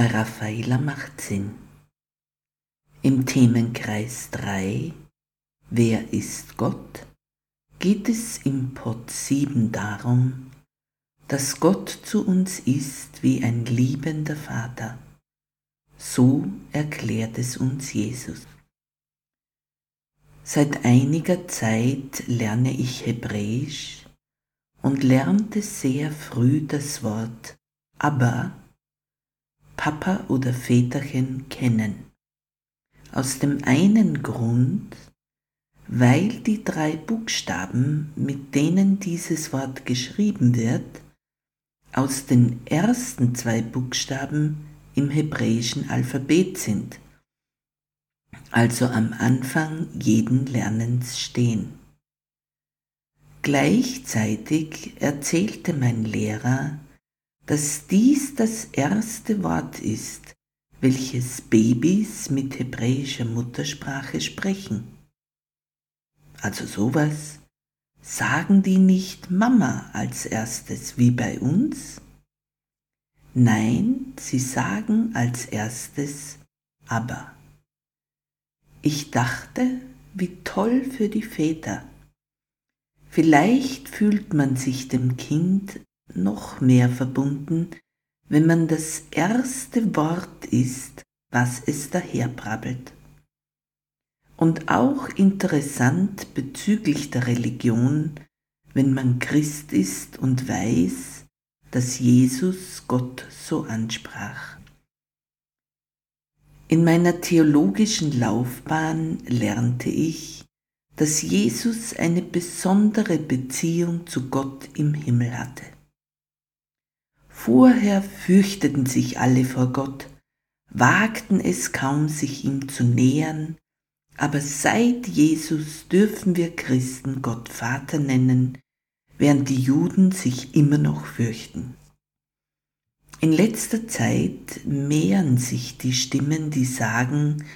bei Raffaella macht Sinn. Im Themenkreis 3 Wer ist Gott? geht es im Pod 7 darum, dass Gott zu uns ist wie ein liebender Vater. So erklärt es uns Jesus. Seit einiger Zeit lerne ich Hebräisch und lernte sehr früh das Wort aber Papa oder Väterchen kennen. Aus dem einen Grund, weil die drei Buchstaben, mit denen dieses Wort geschrieben wird, aus den ersten zwei Buchstaben im hebräischen Alphabet sind, also am Anfang jeden Lernens stehen. Gleichzeitig erzählte mein Lehrer, dass dies das erste Wort ist, welches Babys mit hebräischer Muttersprache sprechen. Also sowas sagen die nicht Mama als erstes wie bei uns? Nein, sie sagen als erstes aber. Ich dachte, wie toll für die Väter. Vielleicht fühlt man sich dem Kind noch mehr verbunden, wenn man das erste Wort ist, was es daherbrabbelt. Und auch interessant bezüglich der Religion, wenn man Christ ist und weiß, dass Jesus Gott so ansprach. In meiner theologischen Laufbahn lernte ich, dass Jesus eine besondere Beziehung zu Gott im Himmel hatte. Vorher fürchteten sich alle vor Gott, wagten es kaum, sich ihm zu nähern, aber seit Jesus dürfen wir Christen Gott Vater nennen, während die Juden sich immer noch fürchten. In letzter Zeit mehren sich die Stimmen, die sagen,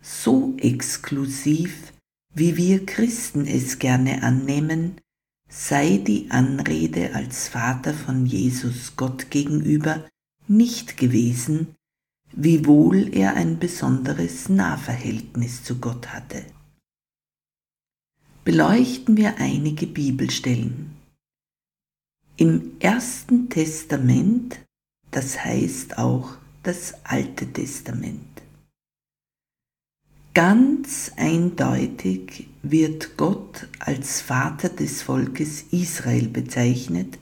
so exklusiv, wie wir Christen es gerne annehmen, sei die Anrede als Vater von Jesus Gott gegenüber nicht gewesen, wiewohl er ein besonderes Nahverhältnis zu Gott hatte. Beleuchten wir einige Bibelstellen. Im Ersten Testament, das heißt auch das Alte Testament. Ganz eindeutig wird Gott als Vater des Volkes Israel bezeichnet,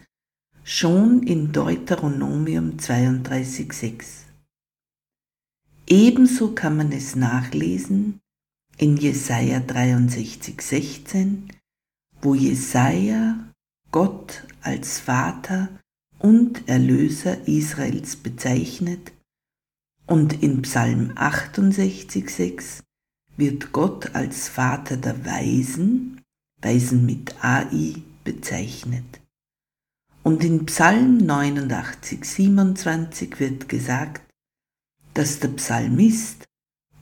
schon in Deuteronomium 32,6. Ebenso kann man es nachlesen in Jesaja 63,16, wo Jesaja Gott als Vater und Erlöser Israels bezeichnet und in Psalm 68,6 wird Gott als Vater der Weisen, Weisen mit AI, bezeichnet. Und in Psalm 89, 27 wird gesagt, dass der Psalmist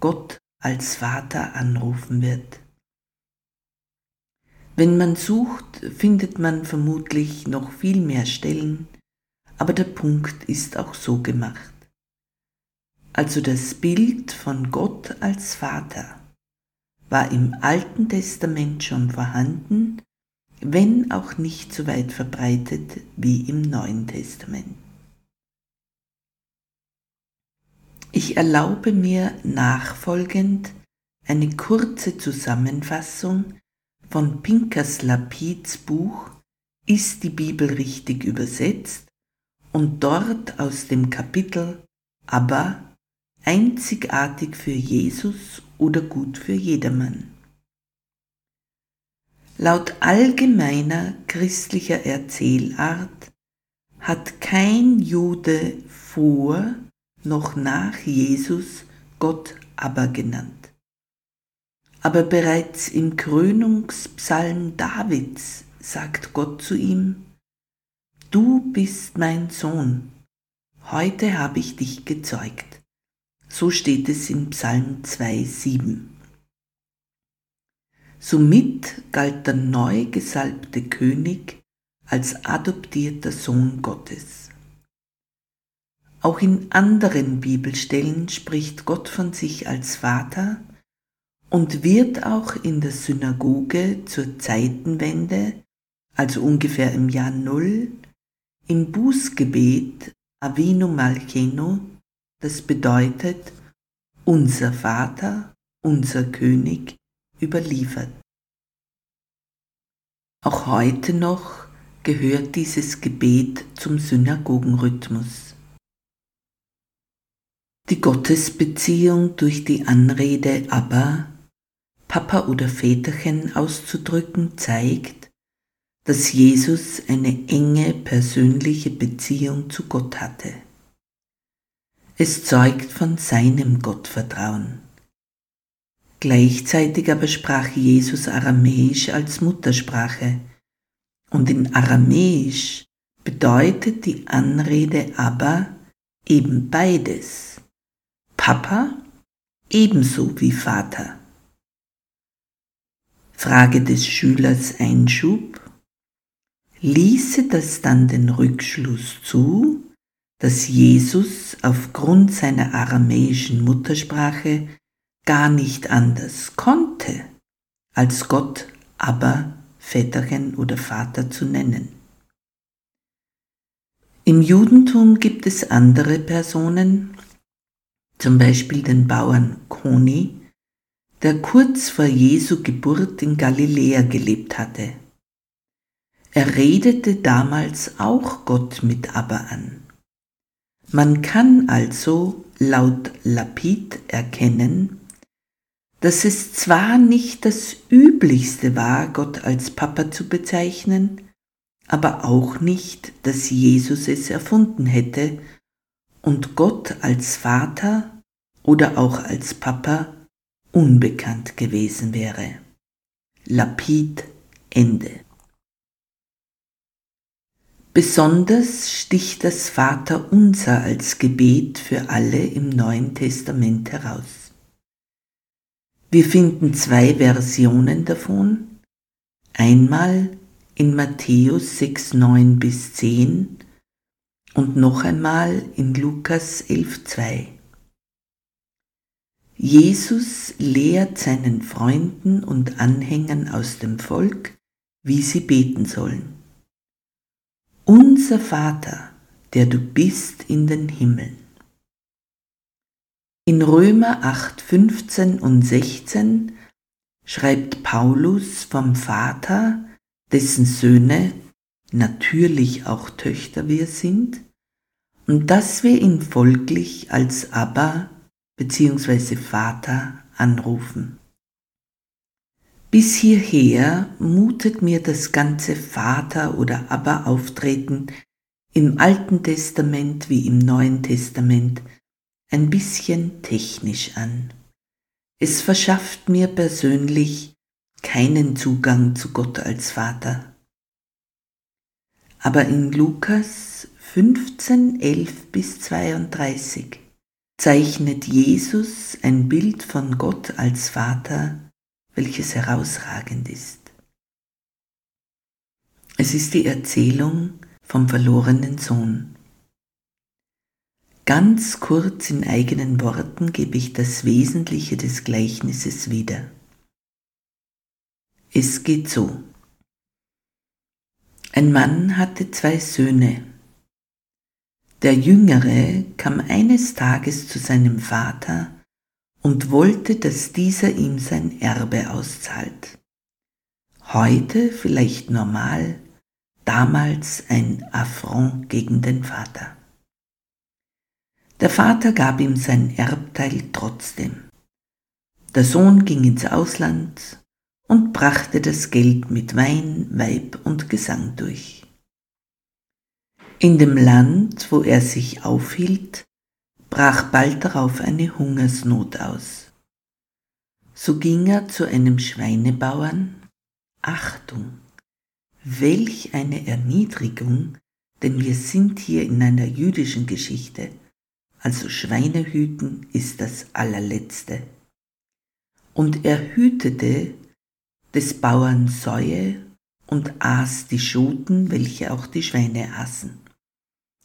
Gott als Vater anrufen wird. Wenn man sucht, findet man vermutlich noch viel mehr Stellen, aber der Punkt ist auch so gemacht. Also das Bild von Gott als Vater war im Alten Testament schon vorhanden, wenn auch nicht so weit verbreitet wie im Neuen Testament. Ich erlaube mir nachfolgend eine kurze Zusammenfassung von Pinkas Lapids Buch Ist die Bibel richtig übersetzt und dort aus dem Kapitel Aber einzigartig für Jesus oder gut für jedermann. Laut allgemeiner christlicher Erzählart hat kein Jude vor noch nach Jesus Gott aber genannt. Aber bereits im Krönungspsalm Davids sagt Gott zu ihm, Du bist mein Sohn, heute habe ich dich gezeugt. So steht es in Psalm 2,7. Somit galt der neu gesalbte König als adoptierter Sohn Gottes. Auch in anderen Bibelstellen spricht Gott von sich als Vater und wird auch in der Synagoge zur Zeitenwende, also ungefähr im Jahr Null, im Bußgebet Avinu Malcheno, das bedeutet unser Vater, unser König, überliefert. Auch heute noch gehört dieses Gebet zum Synagogenrhythmus. Die Gottesbeziehung durch die Anrede aber, Papa oder Väterchen auszudrücken, zeigt, dass Jesus eine enge persönliche Beziehung zu Gott hatte. Es zeugt von seinem Gottvertrauen. Gleichzeitig aber sprach Jesus Aramäisch als Muttersprache. Und in Aramäisch bedeutet die Anrede aber eben beides. Papa ebenso wie Vater. Frage des Schülers Einschub. Ließe das dann den Rückschluss zu, dass Jesus aufgrund seiner aramäischen Muttersprache gar nicht anders konnte, als Gott aber Väterchen oder Vater zu nennen. Im Judentum gibt es andere Personen, zum Beispiel den Bauern Koni, der kurz vor Jesu Geburt in Galiläa gelebt hatte. Er redete damals auch Gott mit Aber an. Man kann also laut Lapid erkennen, dass es zwar nicht das Üblichste war, Gott als Papa zu bezeichnen, aber auch nicht, dass Jesus es erfunden hätte und Gott als Vater oder auch als Papa unbekannt gewesen wäre. Lapid Ende. Besonders sticht das Vaterunser als Gebet für alle im Neuen Testament heraus. Wir finden zwei Versionen davon. Einmal in Matthäus 6, 9 bis 10 und noch einmal in Lukas 11, 2. Jesus lehrt seinen Freunden und Anhängern aus dem Volk, wie sie beten sollen. Unser Vater, der du bist in den Himmeln. In Römer 8, 15 und 16 schreibt Paulus vom Vater, dessen Söhne natürlich auch Töchter wir sind, und dass wir ihn folglich als Abba bzw. Vater anrufen. Bis hierher mutet mir das ganze Vater- oder Abba-Auftreten im Alten Testament wie im Neuen Testament ein bisschen technisch an. Es verschafft mir persönlich keinen Zugang zu Gott als Vater. Aber in Lukas 15, 11 bis 32 zeichnet Jesus ein Bild von Gott als Vater, welches herausragend ist. Es ist die Erzählung vom verlorenen Sohn. Ganz kurz in eigenen Worten gebe ich das Wesentliche des Gleichnisses wieder. Es geht so. Ein Mann hatte zwei Söhne. Der Jüngere kam eines Tages zu seinem Vater und wollte, dass dieser ihm sein Erbe auszahlt. Heute vielleicht normal, damals ein Affront gegen den Vater. Der Vater gab ihm sein Erbteil trotzdem. Der Sohn ging ins Ausland und brachte das Geld mit Wein, Weib und Gesang durch. In dem Land, wo er sich aufhielt, brach bald darauf eine Hungersnot aus. So ging er zu einem Schweinebauern. Achtung, welch eine Erniedrigung, denn wir sind hier in einer jüdischen Geschichte, also Schweinehüten ist das allerletzte. Und er hütete des Bauern Säue und aß die Schoten, welche auch die Schweine aßen.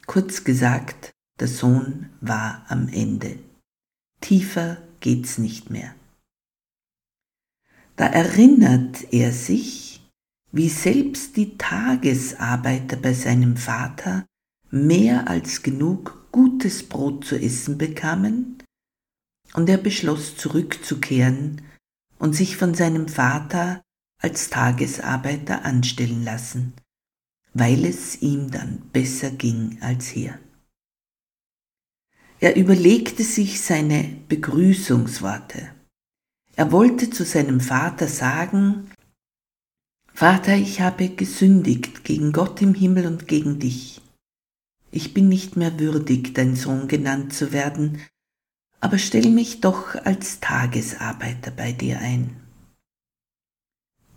Kurz gesagt, der Sohn war am Ende. Tiefer geht's nicht mehr. Da erinnert er sich, wie selbst die Tagesarbeiter bei seinem Vater mehr als genug gutes Brot zu essen bekamen, und er beschloss zurückzukehren und sich von seinem Vater als Tagesarbeiter anstellen lassen, weil es ihm dann besser ging als hier. Er überlegte sich seine Begrüßungsworte. Er wollte zu seinem Vater sagen, Vater, ich habe gesündigt gegen Gott im Himmel und gegen dich. Ich bin nicht mehr würdig, dein Sohn genannt zu werden, aber stell mich doch als Tagesarbeiter bei dir ein.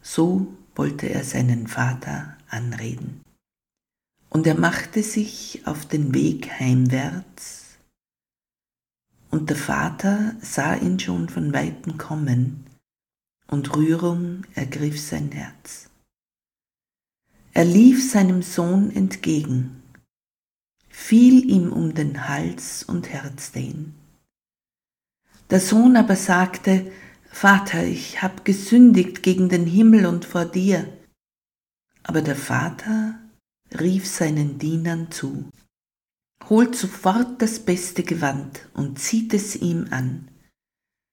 So wollte er seinen Vater anreden. Und er machte sich auf den Weg heimwärts, und der Vater sah ihn schon von weitem kommen, und Rührung ergriff sein Herz. Er lief seinem Sohn entgegen, fiel ihm um den Hals und herzte ihn. Der Sohn aber sagte, Vater, ich hab gesündigt gegen den Himmel und vor dir. Aber der Vater rief seinen Dienern zu, holt sofort das beste Gewand und zieht es ihm an,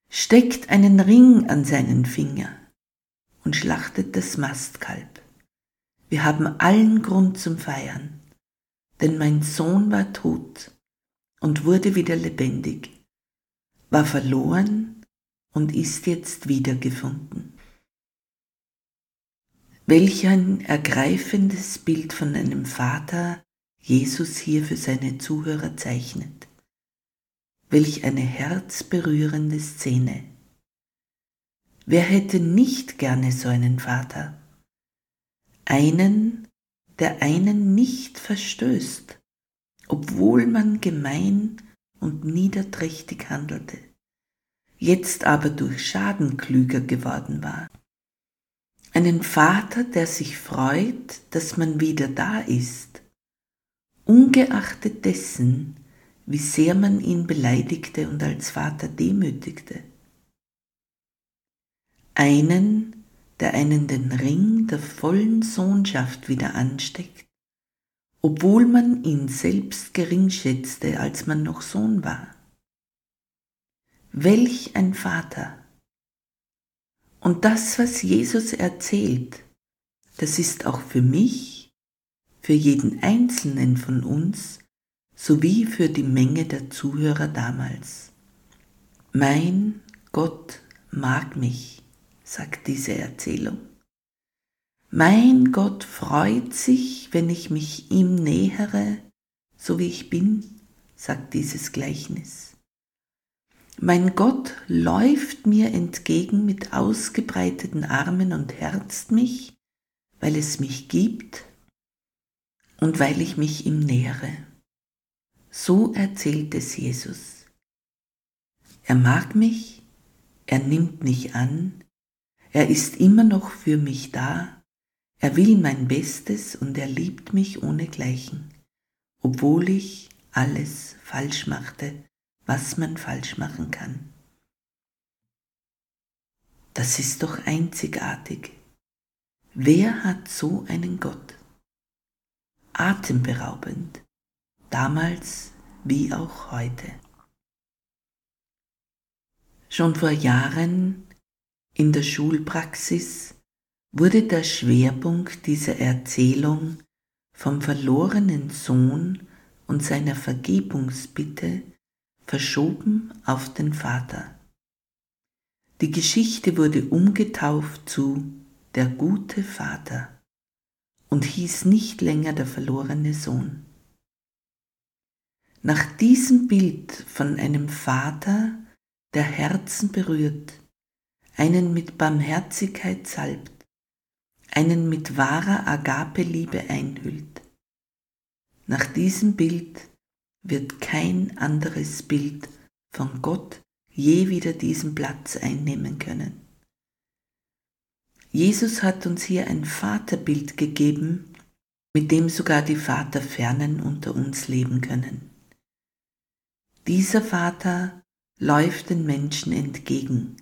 steckt einen Ring an seinen Finger und schlachtet das Mastkalb. Wir haben allen Grund zum Feiern, denn mein Sohn war tot und wurde wieder lebendig, war verloren und ist jetzt wiedergefunden. Welch ein ergreifendes Bild von einem Vater Jesus hier für seine Zuhörer zeichnet. Welch eine herzberührende Szene. Wer hätte nicht gerne so einen Vater? Einen, der einen nicht verstößt, obwohl man gemein und niederträchtig handelte, jetzt aber durch Schaden klüger geworden war. Einen Vater, der sich freut, dass man wieder da ist, ungeachtet dessen, wie sehr man ihn beleidigte und als Vater demütigte. Einen, der einen den Ring der vollen Sohnschaft wieder ansteckt, obwohl man ihn selbst gering schätzte, als man noch Sohn war. Welch ein Vater! Und das, was Jesus erzählt, das ist auch für mich, für jeden Einzelnen von uns, sowie für die Menge der Zuhörer damals. Mein Gott mag mich, sagt diese Erzählung. Mein Gott freut sich, wenn ich mich ihm nähere, so wie ich bin, sagt dieses Gleichnis. Mein Gott läuft mir entgegen mit ausgebreiteten Armen und herzt mich, weil es mich gibt und weil ich mich ihm nähere. So erzählt es Jesus. Er mag mich, er nimmt mich an, er ist immer noch für mich da, er will mein Bestes und er liebt mich ohnegleichen, obwohl ich alles falsch machte was man falsch machen kann. Das ist doch einzigartig. Wer hat so einen Gott? Atemberaubend, damals wie auch heute. Schon vor Jahren in der Schulpraxis wurde der Schwerpunkt dieser Erzählung vom verlorenen Sohn und seiner Vergebungsbitte verschoben auf den Vater. Die Geschichte wurde umgetauft zu Der gute Vater und hieß nicht länger der verlorene Sohn. Nach diesem Bild von einem Vater, der Herzen berührt, einen mit Barmherzigkeit salbt, einen mit wahrer Agape-Liebe einhüllt. Nach diesem Bild wird kein anderes Bild von Gott je wieder diesen Platz einnehmen können. Jesus hat uns hier ein Vaterbild gegeben, mit dem sogar die Vaterfernen unter uns leben können. Dieser Vater läuft den Menschen entgegen,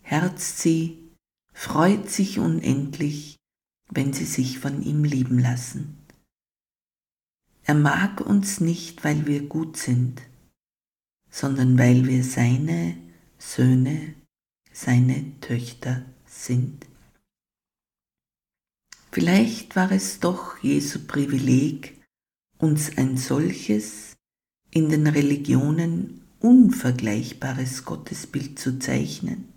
herzt sie, freut sich unendlich, wenn sie sich von ihm lieben lassen. Er mag uns nicht, weil wir gut sind, sondern weil wir seine Söhne, seine Töchter sind. Vielleicht war es doch Jesu Privileg, uns ein solches in den Religionen unvergleichbares Gottesbild zu zeichnen,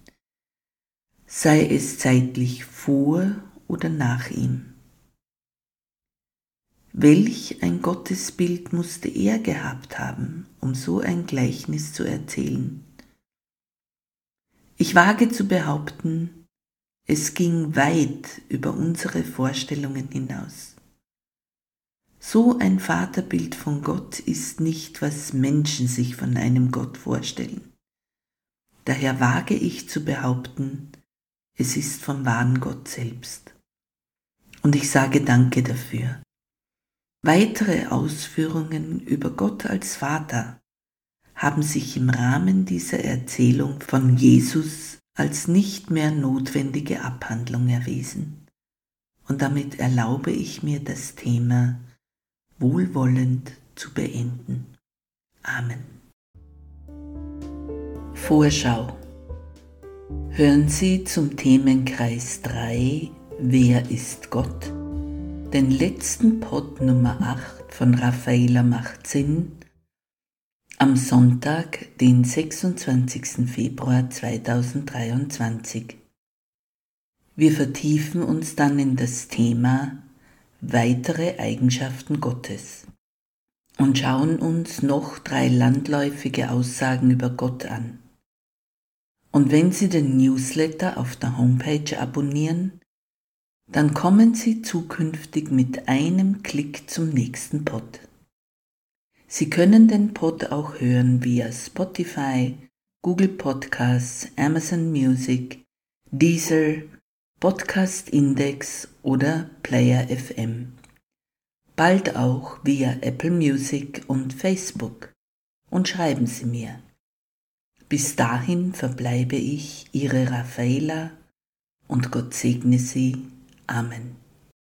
sei es zeitlich vor oder nach ihm. Welch ein Gottesbild musste er gehabt haben, um so ein Gleichnis zu erzählen? Ich wage zu behaupten, es ging weit über unsere Vorstellungen hinaus. So ein Vaterbild von Gott ist nicht, was Menschen sich von einem Gott vorstellen. Daher wage ich zu behaupten, es ist vom wahren Gott selbst. Und ich sage Danke dafür. Weitere Ausführungen über Gott als Vater haben sich im Rahmen dieser Erzählung von Jesus als nicht mehr notwendige Abhandlung erwiesen. Und damit erlaube ich mir das Thema wohlwollend zu beenden. Amen. Vorschau. Hören Sie zum Themenkreis 3 Wer ist Gott? den letzten Pod Nummer 8 von Raffaela macht Sinn am Sonntag, den 26. Februar 2023. Wir vertiefen uns dann in das Thema weitere Eigenschaften Gottes und schauen uns noch drei landläufige Aussagen über Gott an. Und wenn Sie den Newsletter auf der Homepage abonnieren, dann kommen Sie zukünftig mit einem Klick zum nächsten Pod. Sie können den Pod auch hören via Spotify, Google Podcasts, Amazon Music, Deezer, Podcast Index oder Player FM. Bald auch via Apple Music und Facebook. Und schreiben Sie mir. Bis dahin verbleibe ich Ihre Raffaela und Gott segne Sie Amen.